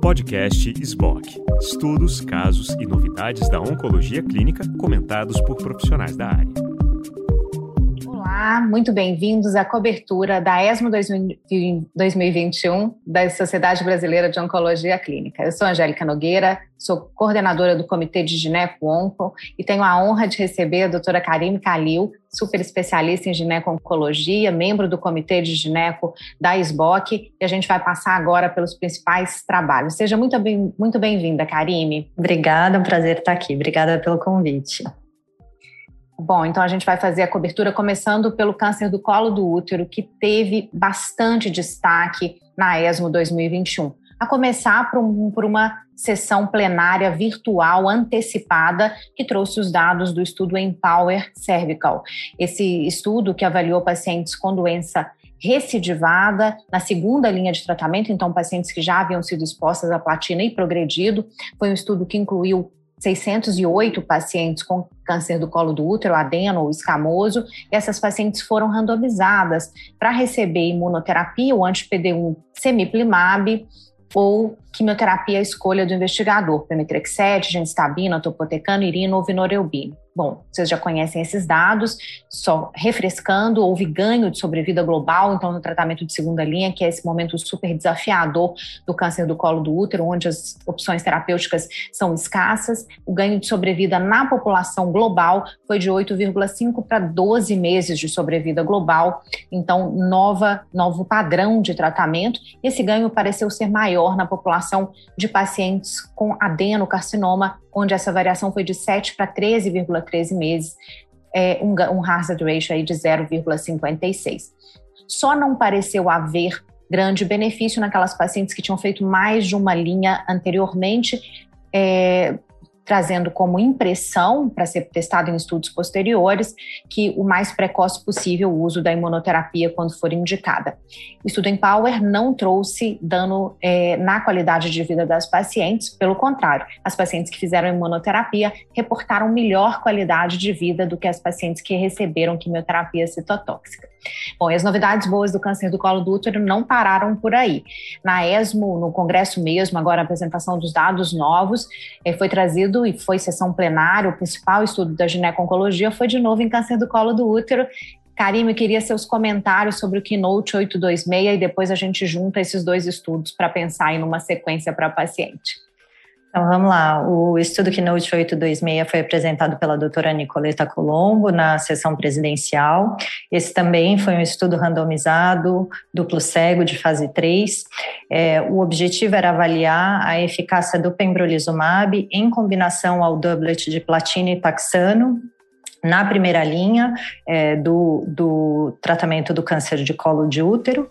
Podcast SBOC. Estudos, casos e novidades da oncologia clínica comentados por profissionais da área. Olá, muito bem-vindos à cobertura da ESMO 2021 da Sociedade Brasileira de Oncologia Clínica. Eu sou Angélica Nogueira, sou coordenadora do Comitê de Gineco-Onco e tenho a honra de receber a doutora Karime Kalil, super especialista em gineco-oncologia, membro do Comitê de Gineco da SBOC, e a gente vai passar agora pelos principais trabalhos. Seja muito bem-vinda, muito bem Karime. Obrigada, é um prazer estar aqui. Obrigada pelo convite. Bom, então a gente vai fazer a cobertura começando pelo câncer do colo do útero, que teve bastante destaque na ESMO 2021. A começar por, um, por uma sessão plenária virtual antecipada que trouxe os dados do estudo Empower Cervical. Esse estudo que avaliou pacientes com doença recidivada na segunda linha de tratamento, então pacientes que já haviam sido expostas à platina e progredido. Foi um estudo que incluiu 608 pacientes com câncer do colo do útero, adeno ou escamoso, e essas pacientes foram randomizadas para receber imunoterapia, o anti-PD1 semiplimab, ou quimioterapia à escolha do investigador, pemetrexed, gemcitabina, topotecano, irino ou vinorelbine. Bom, vocês já conhecem esses dados, só refrescando, houve ganho de sobrevida global, então, no tratamento de segunda linha, que é esse momento super desafiador do câncer do colo do útero, onde as opções terapêuticas são escassas. O ganho de sobrevida na população global foi de 8,5 para 12 meses de sobrevida global, então, nova, novo padrão de tratamento. Esse ganho pareceu ser maior na população de pacientes com adenocarcinoma, onde essa variação foi de 7 para 13,13 meses, é, um, um hazard ratio aí de 0,56. Só não pareceu haver grande benefício naquelas pacientes que tinham feito mais de uma linha anteriormente, é, trazendo como impressão, para ser testado em estudos posteriores, que o mais precoce possível o uso da imunoterapia quando for indicada. O estudo em Power não trouxe dano é, na qualidade de vida das pacientes, pelo contrário, as pacientes que fizeram imunoterapia reportaram melhor qualidade de vida do que as pacientes que receberam quimioterapia citotóxica. Bom, e as novidades boas do câncer do colo do útero não pararam por aí. Na ESMO, no congresso mesmo, agora a apresentação dos dados novos, eh, foi trazido e foi sessão plenária, o principal estudo da gineco-oncologia foi de novo em câncer do colo do útero, Karim, eu queria seus comentários sobre o Keynote 826 e depois a gente junta esses dois estudos para pensar em uma sequência para paciente. Então vamos lá, o estudo Keynote 826 foi apresentado pela doutora Nicoleta Colombo na sessão presidencial. Esse também foi um estudo randomizado, duplo cego de fase 3. É, o objetivo era avaliar a eficácia do pembrolizumab em combinação ao doublet de platina e taxano na primeira linha é, do, do tratamento do câncer de colo de útero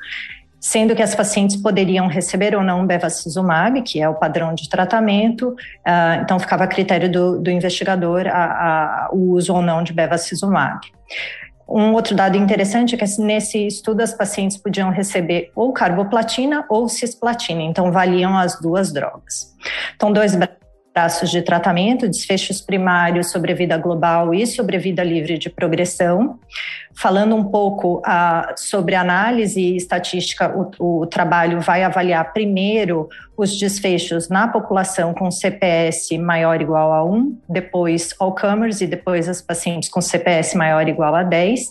sendo que as pacientes poderiam receber ou não bevacizumab, que é o padrão de tratamento, uh, então ficava a critério do, do investigador a, a, o uso ou não de bevacizumab. Um outro dado interessante é que nesse estudo as pacientes podiam receber ou carboplatina ou cisplatina, então valiam as duas drogas. Então, dois braços de tratamento, desfechos primários, sobrevida global e sobrevida livre de progressão. Falando um pouco ah, sobre análise e estatística, o, o, trabalho vai avaliar primeiro os desfechos na população com CPS maior ou igual a 1, depois all comers e depois as pacientes com CPS maior ou igual a 10.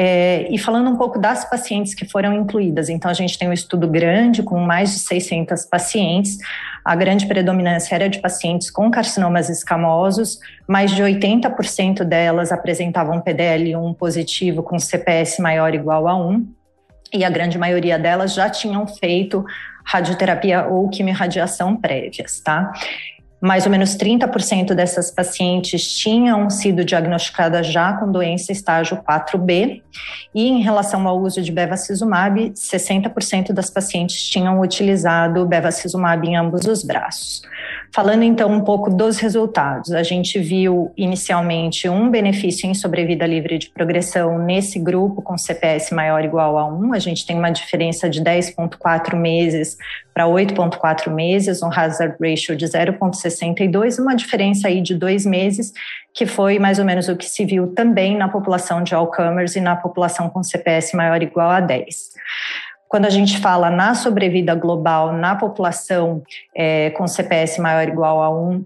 É, e falando um pouco das pacientes que foram incluídas, então a gente tem um estudo grande com mais de 600 pacientes, a grande predominância era de pacientes com carcinomas escamosos, mais de 80% delas apresentavam PDL1 positivo com CPS maior ou igual a 1, e a grande maioria delas já tinham feito radioterapia ou quimiorradiação prévias, tá? Mais ou menos 30% dessas pacientes tinham sido diagnosticadas já com doença estágio 4B, e em relação ao uso de bevacizumab, 60% das pacientes tinham utilizado bevacizumab em ambos os braços. Falando então um pouco dos resultados, a gente viu inicialmente um benefício em sobrevida livre de progressão nesse grupo com CPS maior ou igual a 1, a gente tem uma diferença de 10,4 meses para 8,4 meses, um hazard ratio de 0,62, uma diferença aí de dois meses, que foi mais ou menos o que se viu também na população de all-comers e na população com CPS maior ou igual a 10. Quando a gente fala na sobrevida global na população é, com CPS maior ou igual a 1,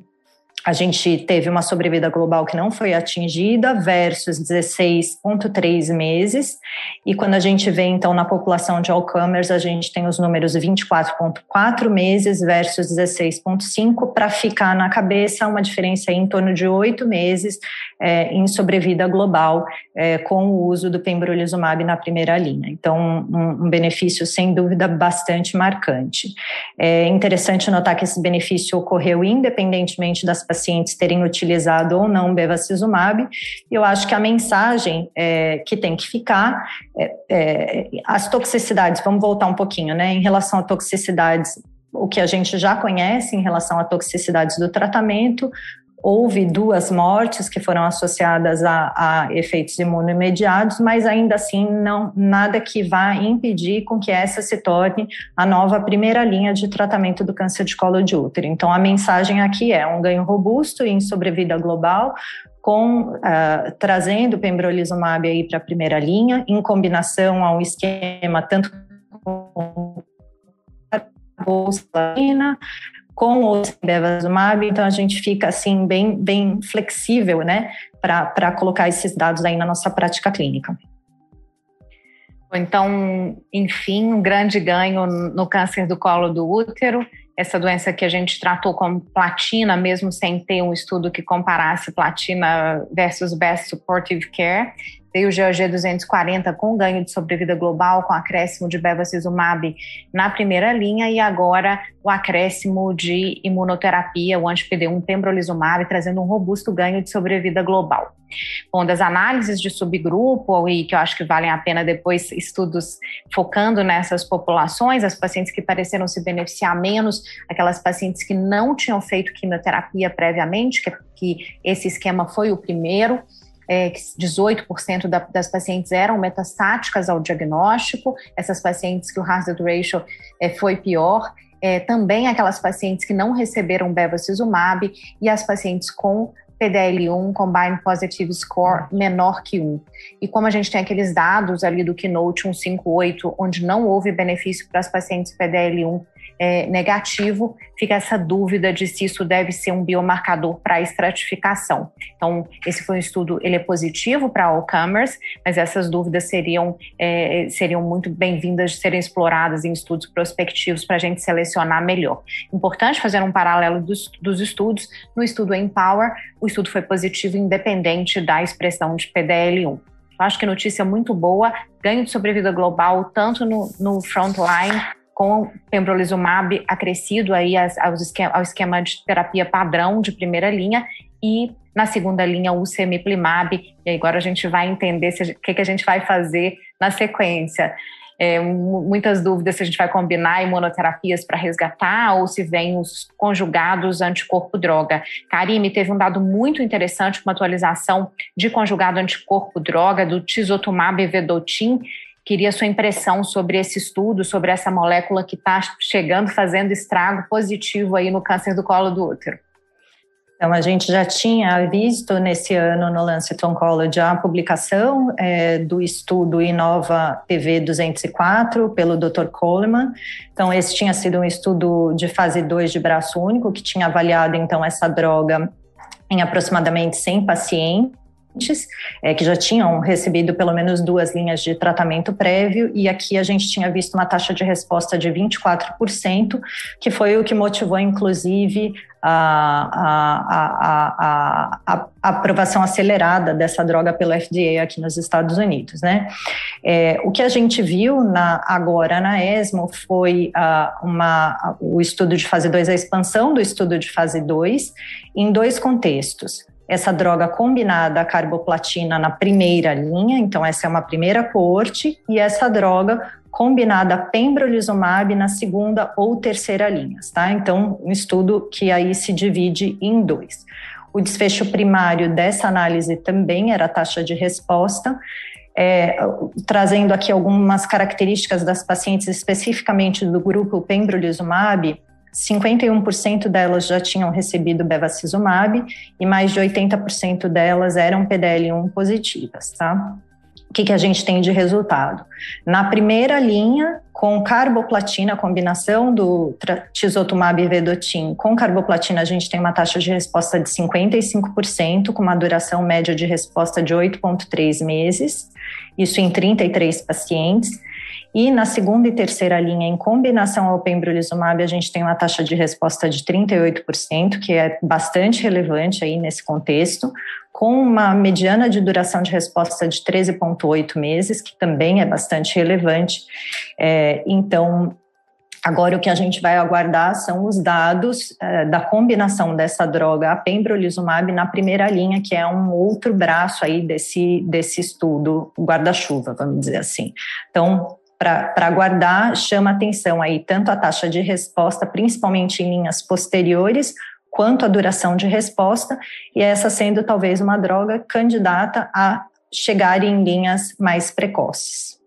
a gente teve uma sobrevida global que não foi atingida versus 16,3 meses. E quando a gente vê, então, na população de all-comers, a gente tem os números 24,4 meses versus 16,5, para ficar na cabeça uma diferença em torno de oito meses é, em sobrevida global é, com o uso do pembrolizumab na primeira linha. Então, um, um benefício, sem dúvida, bastante marcante. É interessante notar que esse benefício ocorreu independentemente das pacientes terem utilizado ou não bevacizumab. Eu acho que a mensagem é, que tem que ficar, é, é, as toxicidades, vamos voltar um pouquinho, né? Em relação a toxicidades, o que a gente já conhece em relação a toxicidades do tratamento, houve duas mortes que foram associadas a, a, efeitos imunoimediatos, mas ainda assim não nada que vá impedir com que essa se torne a nova primeira linha de tratamento do câncer de colo de útero. Então a mensagem aqui é um ganho robusto em sobrevida global, com uh, trazendo o pembrolizumab aí para a primeira linha, em combinação a um esquema tanto com com ou sem bevacizumab, então a gente fica assim bem, bem flexível, né, para colocar esses dados aí na nossa prática clínica. Então, enfim, um grande ganho no câncer do colo do útero, essa doença que a gente tratou como platina, mesmo sem ter um estudo que comparasse platina versus best supportive care, veio o GOG 240 com ganho de sobrevida global, com acréscimo de bevacizumab na primeira linha e agora o acréscimo de imunoterapia, o anti-PD1 pembrolizumab, trazendo um robusto ganho de sobrevida global. Bom, das análises de subgrupo, e que eu acho que valem a pena depois estudos focando nessas populações, as pacientes que pareceram se beneficiar menos, aquelas pacientes que não tinham feito quimioterapia previamente, que, que esse esquema foi o primeiro, é, 18% da, das pacientes eram metastáticas ao diagnóstico, essas pacientes que o hazard ratio é, foi pior, é, também aquelas pacientes que não receberam bevacizumab e as pacientes com PDL1 Combined Positive Score menor que 1. E como a gente tem aqueles dados ali do Keynote 158, onde não houve benefício para as pacientes PDL1 é, negativo, fica essa dúvida de se isso deve ser um biomarcador para estratificação. Então, esse foi um estudo, ele é positivo para all comers, mas essas dúvidas seriam, é, seriam muito bem-vindas de serem exploradas em estudos prospectivos para a gente selecionar melhor. Importante fazer um paralelo dos, dos estudos. No estudo Empower, o estudo foi positivo independente da expressão de PDL1. Acho que notícia muito boa, ganho de sobrevida global, tanto no, no frontline com pembrolizumab acrescido aí ao esquema, ao esquema de terapia padrão de primeira linha e na segunda linha o semiplimab. E agora a gente vai entender o que, que a gente vai fazer na sequência. É, muitas dúvidas se a gente vai combinar imunoterapias para resgatar ou se vem os conjugados anticorpo-droga. Karime, teve um dado muito interessante, uma atualização de conjugado anticorpo-droga do tisotumab vedotin, Queria sua impressão sobre esse estudo, sobre essa molécula que está chegando, fazendo estrago positivo aí no câncer do colo do útero. Então, a gente já tinha visto nesse ano no Lancet Oncology a publicação é, do estudo Inova PV 204 pelo Dr. Coleman. Então, esse tinha sido um estudo de fase 2 de braço único, que tinha avaliado, então, essa droga em aproximadamente 100 pacientes é, que já tinham recebido pelo menos duas linhas de tratamento prévio, e aqui a gente tinha visto uma taxa de resposta de 24%, que foi o que motivou, inclusive, a, a, a, a, aprovação acelerada dessa droga pelo FDA aqui nos Estados Unidos, né? É, o que a gente viu na, agora na ESMO foi uma, o estudo de fase 2, a expansão do estudo de fase 2, em dois contextos essa droga combinada à carboplatina na primeira linha, então essa é uma primeira coorte, e essa droga combinada a pembrolizumab na segunda ou terceira linhas, tá? Então, um estudo que aí se divide em dois. O desfecho primário dessa análise também era a taxa de resposta, é, trazendo aqui algumas características das pacientes, especificamente do grupo pembrolizumab, 51% delas já tinham recebido bevacizumab e mais de 80% delas eram PDL1 positivas, tá? o que, que a gente tem de resultado? Na primeira linha, com carboplatina, a combinação do tisotumab e vedotin com carboplatina, a gente tem uma taxa de resposta de 55%, com uma duração média de resposta de 8,3 meses, isso em 33 pacientes. E na segunda e terceira linha, em combinação ao pembrolizumab, a gente tem uma taxa de resposta de 38%, que é bastante relevante aí nesse contexto, com uma mediana de duração de resposta de 13,8 meses, que também é bastante relevante. É, então, Agora, o que a gente vai aguardar são os dados é, da combinação dessa droga, a pembrolizumab, na primeira linha, que é um outro braço aí desse, desse estudo, guarda-chuva, vamos dizer assim. Então, para aguardar, chama atenção aí tanto a taxa de resposta, principalmente em linhas posteriores, quanto a duração de resposta, e essa sendo talvez uma droga candidata a chegar em linhas mais precoces.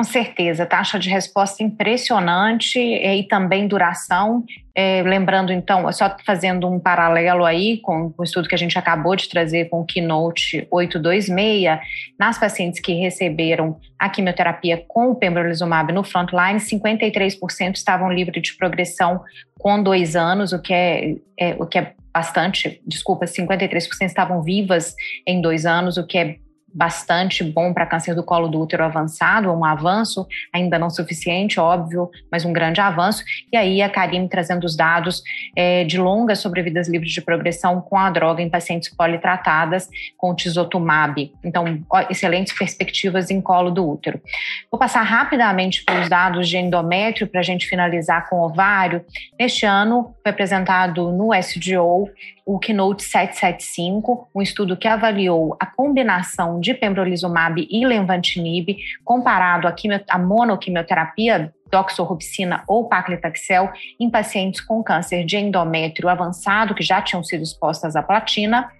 Com certeza, taxa de resposta impressionante e também duração. É, lembrando, então, só fazendo um paralelo aí com o estudo que a gente acabou de trazer com o Keynote 826, nas pacientes que receberam a quimioterapia com o pembrolizumab no frontline, 53% estavam livres de progressão com dois anos, o que é, é o que é bastante, desculpa, 53% estavam vivas em dois anos, o que é bastante bom para câncer do colo do útero avançado, um avanço, ainda não suficiente, óbvio, mas um grande avanço. E aí a Karine trazendo os dados é, de longas sobrevidas livres de progressão com a droga em pacientes politratadas com tisotumab. Então, excelentes perspectivas em colo do útero. Vou passar rapidamente pelos dados de endométrio para a gente finalizar com ovário. Neste ano, foi apresentado no SGO o Keynote 775, um estudo que avaliou a combinação de pembrolizumab e lenvatinib comparado à, à monoquimioterapia doxorubicina ou paclitaxel em pacientes com câncer de endométrio avançado que já tinham sido expostas à platina.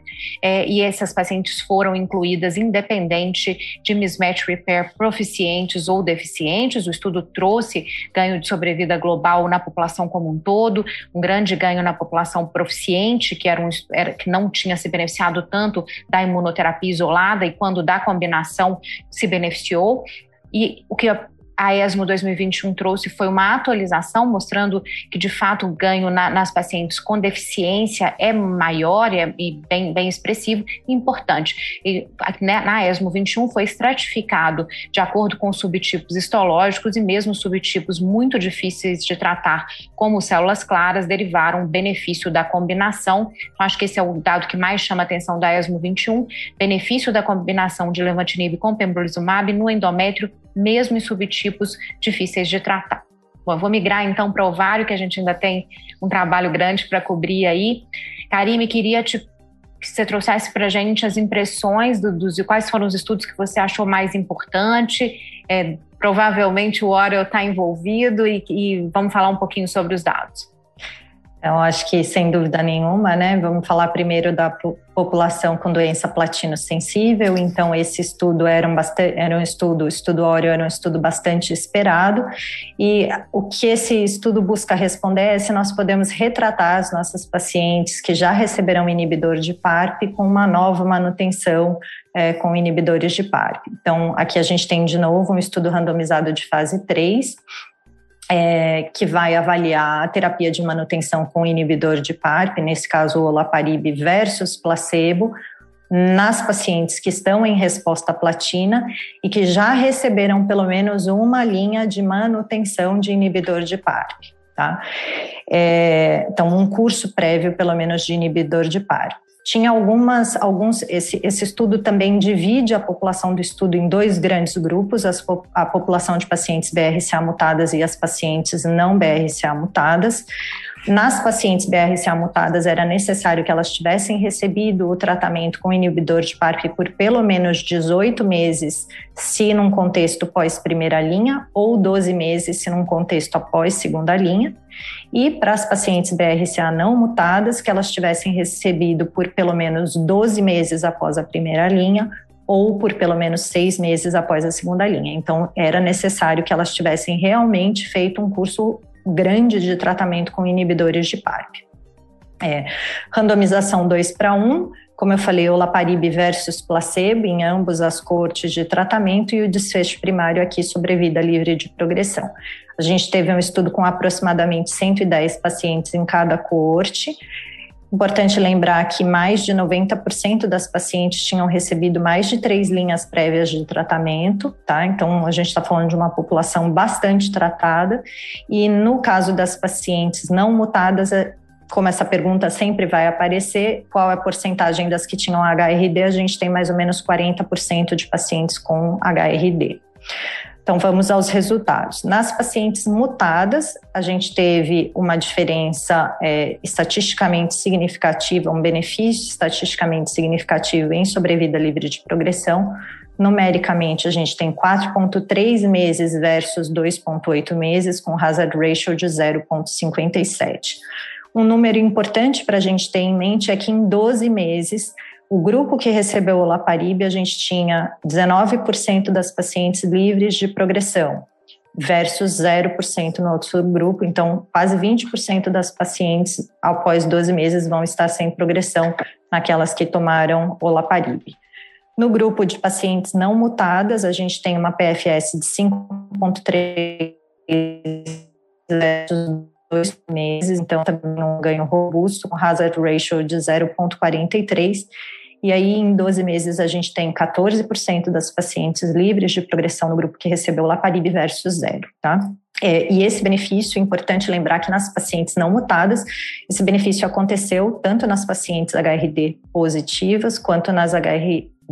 É, e essas pacientes foram incluídas independente de mismatch repair proficientes ou deficientes. O estudo trouxe ganho de sobrevida global na população como um todo, um grande ganho na população proficiente, que, era um, era, que não tinha se beneficiado tanto da imunoterapia isolada e quando da combinação se beneficiou. E o que a ESMO 2021 trouxe foi uma atualização mostrando que, de fato, o ganho na, nas pacientes com deficiência é maior é, e bem, bem expressivo e importante. E, né, na ESMO 21 foi estratificado de acordo com subtipos histológicos e mesmo subtipos muito difíceis de tratar, como células claras, derivaram benefício da combinação. Então, acho que esse é o dado que mais chama a atenção da ESMO 21, benefício da combinação de levantinib com pembrolizumab no endométrio mesmo em subtipos difíceis de tratar. Bom, vou migrar então para o ovário, que a gente ainda tem um trabalho grande para cobrir aí. Karime, queria te, que você trouxesse para a gente as impressões do, dos quais foram os estudos que você achou mais importante. É, provavelmente o Oreo está envolvido e, e vamos falar um pouquinho sobre os dados. Então, acho que sem dúvida nenhuma, né? Vamos falar primeiro da população com doença platino sensível. Então, esse estudo era um, era um estudo, o estudo Oreo era um estudo bastante esperado. E o que esse estudo busca responder é se nós podemos retratar as nossas pacientes que já receberam inibidor de PARP com uma nova manutenção é, com inibidores de PARP. Então, aqui a gente tem de novo um estudo randomizado de fase 3 é, que vai avaliar a terapia de manutenção com inibidor de PARP, nesse caso o olaparib versus placebo, nas pacientes que estão em resposta platina e que já receberam pelo menos uma linha de manutenção de inibidor de PARP. Tá? É, então, um curso prévio, pelo menos, de inibidor de PARP tinha algumas, alguns, esse, esse estudo também divide a população do estudo em dois grandes grupos, as, a população de pacientes BRCA mutadas e as pacientes não BRCA mutadas. Nas pacientes BRCA mutadas, era necessário que elas tivessem recebido o tratamento com inibidor de PARP por pelo menos 18 meses, se num contexto pós-primeira linha, ou 12 meses, se num contexto após segunda linha. E para as pacientes BRCA não mutadas, que elas tivessem recebido por pelo menos 12 meses após a primeira linha, ou por pelo menos seis meses após a segunda linha. Então, era necessário que elas tivessem realmente feito um curso grande de tratamento com inibidores de PARP. É, randomização 2 para 1, como eu falei, olaparib versus placebo em ambos as cortes de tratamento e o desfecho primário aqui sobrevida livre de progressão. A gente teve um estudo com aproximadamente 110 pacientes em cada coorte. Importante lembrar que mais de 90% das pacientes tinham recebido mais de três linhas prévias de tratamento, tá? Então, a gente está falando de uma população bastante tratada. E no caso das pacientes não mutadas, é, como essa pergunta sempre vai aparecer, qual é a porcentagem das que tinham HRD? A gente tem mais ou menos 40% de pacientes com HRD. Então, vamos aos resultados. Nas pacientes mutadas, a gente teve uma diferença é, estatisticamente significativa, um benefício estatisticamente significativo em sobrevida livre de progressão. Numericamente, a gente tem 4,3 meses versus 2,8 meses, com hazard ratio de 0,57. Um número importante para a gente ter em mente é que em 12 meses, o grupo que recebeu o Laparib, a gente tinha 19% das pacientes livres de progressão, versus 0% no outro subgrupo. Então, quase 20% das pacientes, após 12 meses, vão estar sem progressão naquelas que tomaram o Laparib. No grupo de pacientes não mutadas, a gente tem uma PFS de 5,3 versus dois meses, então também um ganho robusto, com hazard ratio de 0,43 e aí, em 12 meses, a gente tem 14% das pacientes livres de progressão no grupo que recebeu Laparib versus zero, tá? É, e esse benefício, é importante lembrar que nas pacientes não mutadas, esse benefício aconteceu tanto nas pacientes HRD positivas quanto nas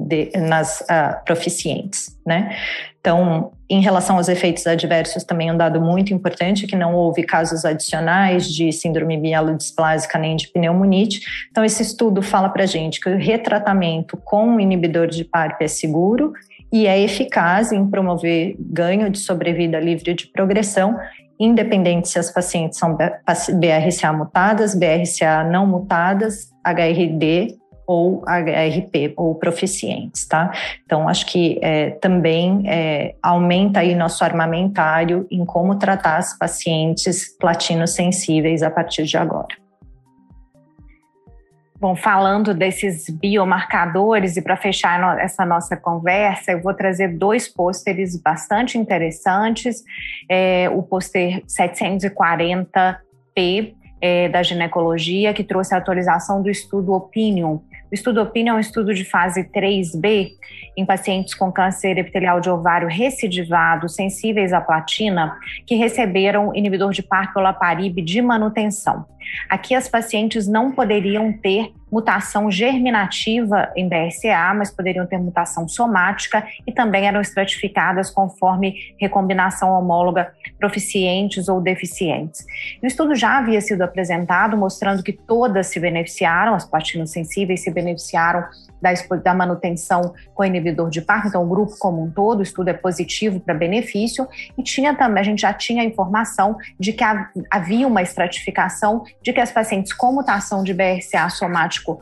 HRD nas uh, proficientes, né? Então, em relação aos efeitos adversos, também um dado muito importante que não houve casos adicionais de síndrome mielodisplásica nem de pneumonite. Então, esse estudo fala para gente que o retratamento com um inibidor de PARP é seguro e é eficaz em promover ganho de sobrevida livre de progressão, independente se as pacientes são BRCA mutadas, BRCA não mutadas, HRD ou HRP, ou proficientes, tá? Então, acho que é, também é, aumenta aí nosso armamentário em como tratar as pacientes platinos sensíveis a partir de agora. Bom, falando desses biomarcadores, e para fechar essa nossa conversa, eu vou trazer dois pôsteres bastante interessantes. É, o pôster 740P é, da ginecologia, que trouxe a atualização do estudo Opinion, o estudo Opinion é um estudo de fase 3B em pacientes com câncer epitelial de ovário recidivado, sensíveis à platina, que receberam inibidor de Laparib de manutenção. Aqui as pacientes não poderiam ter mutação germinativa em BRCA, mas poderiam ter mutação somática e também eram estratificadas conforme recombinação homóloga proficientes ou deficientes. O estudo já havia sido apresentado mostrando que todas se beneficiaram, as platinos sensíveis se beneficiaram da, da manutenção com inibidor de PARP, então o grupo como um todo, o estudo é positivo para benefício, e tinha também, a gente já tinha informação de que havia uma estratificação de que as pacientes com mutação de BRCA somático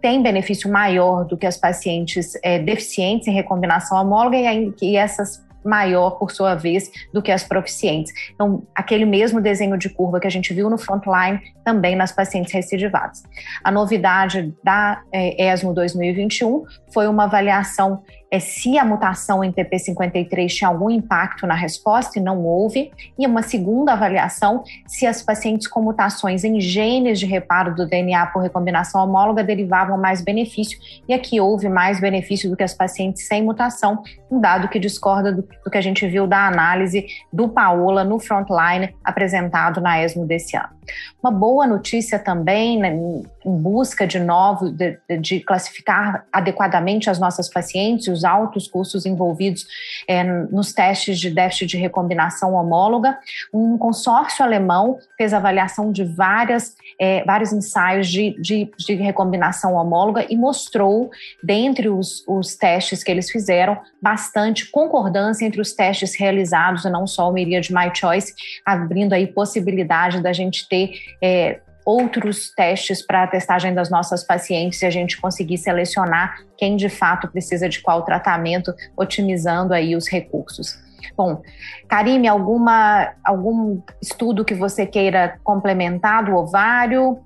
têm benefício maior do que as pacientes é, deficientes em recombinação homóloga e, e essas maior, por sua vez, do que as proficientes. Então, aquele mesmo desenho de curva que a gente viu no frontline, também nas pacientes recidivadas. A novidade da ESMO 2021 foi uma avaliação é, se a mutação em TP53 tinha algum impacto na resposta, e não houve, e uma segunda avaliação se as pacientes com mutações em genes de reparo do DNA por recombinação homóloga derivavam mais benefício, e aqui houve mais benefício do que as pacientes sem mutação, um dado que discorda do, do que a gente viu da análise do Paola no frontline apresentado na ESMO desse ano. Uma boa notícia também, né, em busca de novo, de, de, classificar adequadamente as nossas pacientes, os altos custos envolvidos é, nos testes de déficit de recombinação homóloga, um consórcio alemão fez avaliação de várias, é, vários ensaios de, de, de, recombinação homóloga e mostrou, dentre os, os testes que eles fizeram, bastante concordância entre os testes realizados, e não só o Myriad My Choice, abrindo aí possibilidade da gente ter é, outros testes para a testagem das nossas pacientes e a gente conseguir selecionar quem de fato precisa de qual tratamento, otimizando aí os recursos. Bom, Karime, alguma, algum estudo que você queira complementar do ovário?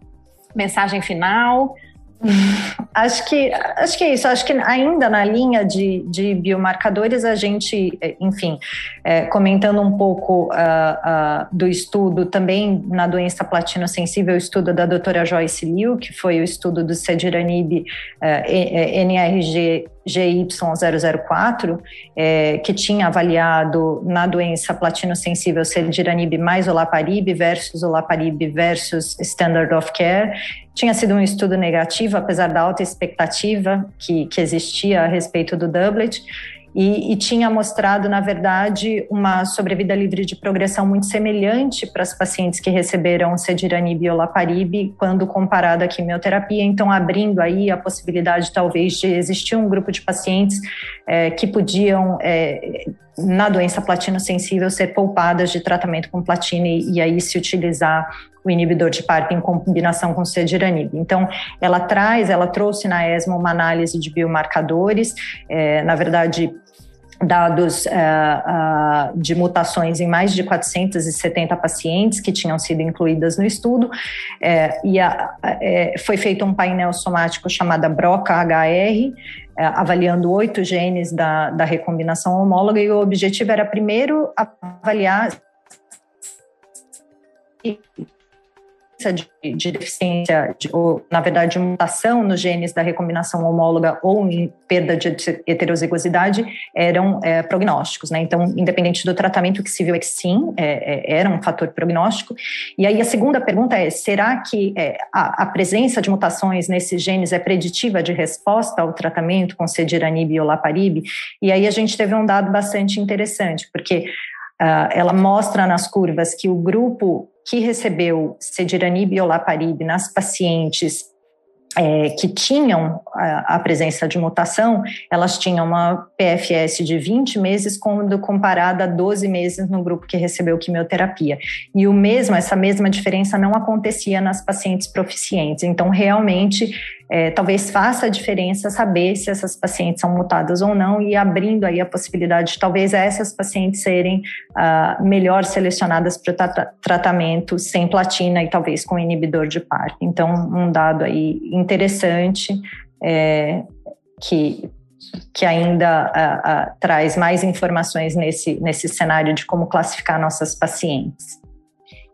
Mensagem final? Acho que, acho que é isso. Acho que ainda na linha de, de biomarcadores, a gente, enfim, é, comentando um pouco uh, uh, do estudo também na doença platino-sensível, o estudo da doutora Joyce Liu, que foi o estudo do Cediranib uh, NRG GY004, é, que tinha avaliado na doença platino-sensível cediranib mais olaparib versus olaparib versus standard of care, tinha sido um estudo negativo, apesar da alta expectativa que, que existia a respeito do doublet, e, e, tinha mostrado, na verdade, uma sobrevida livre de progressão muito semelhante para as pacientes que receberam cediranib e olaparib quando comparado à quimioterapia, então abrindo aí a possibilidade talvez de existir um grupo de pacientes é, que podiam é, na doença platino-sensível ser poupadas de tratamento com platina e, e aí se utilizar o inibidor de PARP em combinação com cediranib. Então, ela traz, ela trouxe na ESMO uma análise de biomarcadores, é, na verdade, dados uh, uh, de mutações em mais de 470 pacientes que tinham sido incluídas no estudo, é, e a, é, foi feito um painel somático chamado BROCA-HR, avaliando oito genes da, da recombinação homóloga, e o objetivo era primeiro avaliar de, de deficiência, de, ou na verdade de mutação nos genes da recombinação homóloga ou em perda de heterozigosidade eram é, prognósticos, né? Então, independente do tratamento que se viu é que sim, é, é, era um fator prognóstico. E aí a segunda pergunta é: será que é, a, a, presença de mutações nesses genes é preditiva de resposta ao tratamento com cediranib e olaparib? E aí a gente teve um dado bastante interessante, porque Uh, ela mostra nas curvas que o grupo que recebeu cediranib e olaparib nas pacientes é, que tinham a, a, presença de mutação, elas tinham uma PFS de 20 meses quando comparada a 12 meses no grupo que recebeu quimioterapia. E o mesmo, essa mesma diferença não acontecia nas pacientes proficientes. Então, realmente, é, talvez faça a diferença saber se essas pacientes são mutadas ou não e abrindo aí a possibilidade de talvez essas pacientes serem uh, melhor selecionadas para tra tratamento sem platina e talvez com inibidor de PARP. Então, um dado aí interessante é, que que ainda uh, uh, traz mais informações nesse, nesse cenário de como classificar nossas pacientes.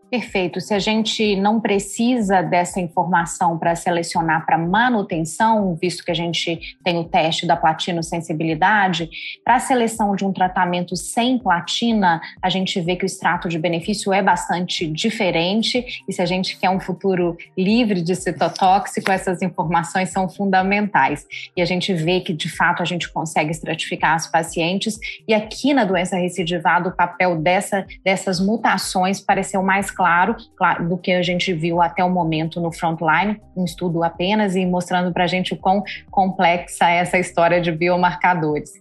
Perfeito. Se a gente não precisa dessa informação para selecionar para manutenção, visto que a gente tem o teste da platina sensibilidade, para a seleção de um tratamento sem platina, a gente vê que o extrato de benefício é bastante diferente. E se a gente quer um futuro livre de citotóxico, essas informações são fundamentais. E a gente vê que, de fato, a gente consegue estratificar as pacientes. E aqui na doença recidivada, o papel dessa, dessas mutações pareceu mais claro claro, do que a gente viu até o momento no Frontline, um estudo apenas, e mostrando para a gente o quão complexa é essa história de biomarcadores.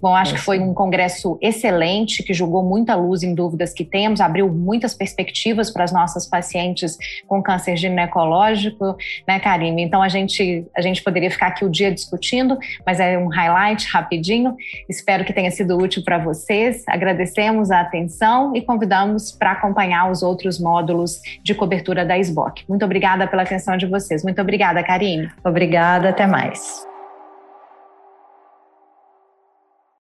Bom, acho que foi um congresso excelente, que jogou muita luz em dúvidas que temos, abriu muitas perspectivas para as nossas pacientes com câncer ginecológico, né, Karime? Então a gente, a gente poderia ficar aqui o dia discutindo, mas é um highlight rapidinho. Espero que tenha sido útil para vocês. Agradecemos a atenção e convidamos para acompanhar os outros módulos de cobertura da SBOC. Muito obrigada pela atenção de vocês. Muito obrigada, Karine. Obrigada, até mais.